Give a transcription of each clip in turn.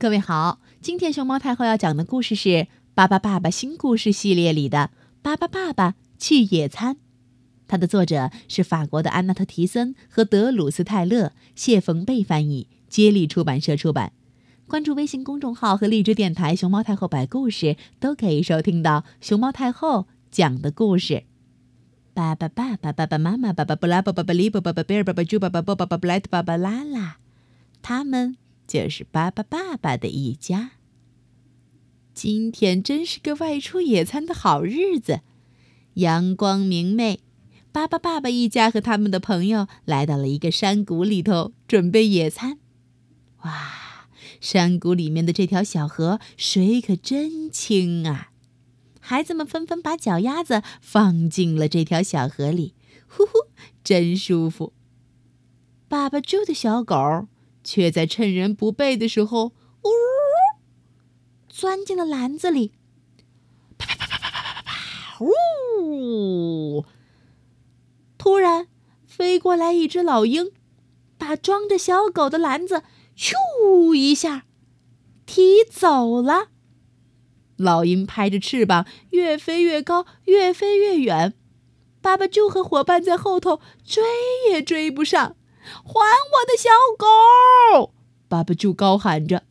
各位好，今天熊猫太后要讲的故事是《巴巴爸爸新故事系列》里的《巴巴爸爸去野餐》，它的作者是法国的安娜特·提森和德鲁斯泰勒，谢冯贝翻译，接力出版社出版。关注微信公众号和荔枝电台“熊猫太后摆故事”，都可以收听到熊猫太后讲的故事。巴巴爸爸、爸爸妈妈、爸爸布拉、爸爸里、爸爸贝尔、爸爸猪、爸爸波、爸爸布莱特、爸爸拉拉，他们。就是巴巴爸爸的一家。今天真是个外出野餐的好日子，阳光明媚。巴巴爸爸一家和他们的朋友来到了一个山谷里头，准备野餐。哇，山谷里面的这条小河水可真清啊！孩子们纷纷把脚丫子放进了这条小河里，呼呼，真舒服。爸爸住的小狗。却在趁人不备的时候，呜，钻进了篮子里。啪啪啪啪啪啪啪啪！呜！突然飞过来一只老鹰，把装着小狗的篮子咻一下提走了。老鹰拍着翅膀，越飞越高，越飞越远。爸爸就和伙伴在后头追也追不上。还我的小狗！巴巴猪高喊着。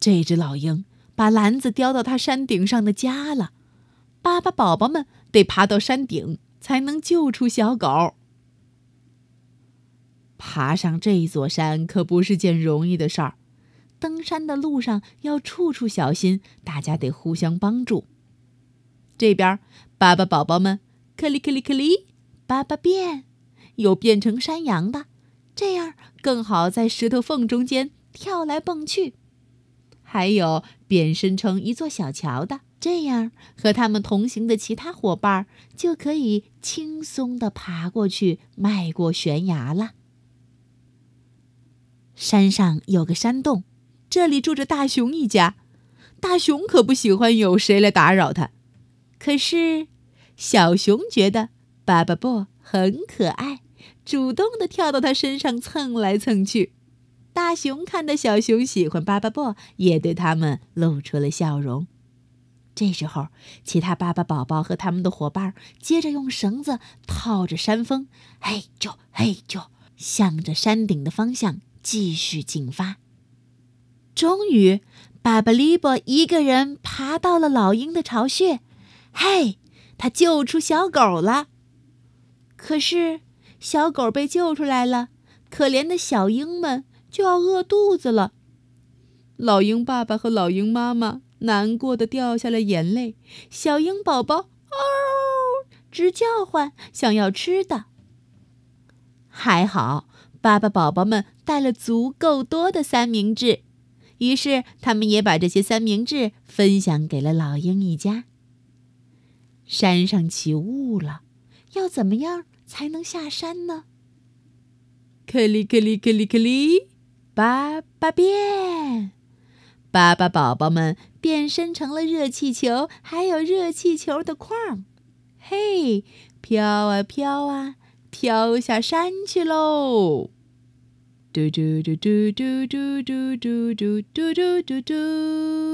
这只老鹰把篮子叼到它山顶上的家了。巴巴宝宝们得爬到山顶才能救出小狗。爬上这座山可不是件容易的事儿，登山的路上要处处小心，大家得互相帮助。这边，巴巴宝宝们，克里克里克里，巴巴变。有变成山羊的，这样更好在石头缝中间跳来蹦去；还有变身成一座小桥的，这样和他们同行的其他伙伴就可以轻松地爬过去、迈过悬崖了。山上有个山洞，这里住着大熊一家。大熊可不喜欢有谁来打扰他，可是小熊觉得巴巴布很可爱。主动的跳到他身上蹭来蹭去，大熊看到小熊喜欢巴巴布，也对他们露出了笑容。这时候，其他巴巴宝宝和他们的伙伴接着用绳子套着山峰，嘿啾嘿啾，向着山顶的方向继续进发。终于，巴巴利波一个人爬到了老鹰的巢穴，嘿，他救出小狗了。可是。小狗被救出来了，可怜的小鹰们就要饿肚子了。老鹰爸爸和老鹰妈妈难过的掉下了眼泪，小鹰宝宝嗷直叫唤，想要吃的。还好，爸爸宝宝们带了足够多的三明治，于是他们也把这些三明治分享给了老鹰一家。山上起雾了，要怎么样？才能下山呢。克里克里克里克里，爸爸变，爸爸宝宝们变身成了热气球，还有热气球的框。嘿，飘啊飘啊，飘下山去喽！嘟嘟嘟嘟嘟嘟嘟嘟嘟嘟嘟嘟。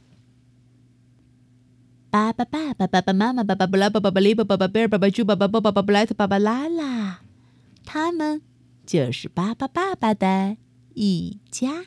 爸爸爸爸爸爸妈妈爸爸布拉爸爸巴利爸爸巴贝尔爸爸猪爸爸波爸巴布莱特爸爸拉拉，他们就是巴巴爸爸的一家。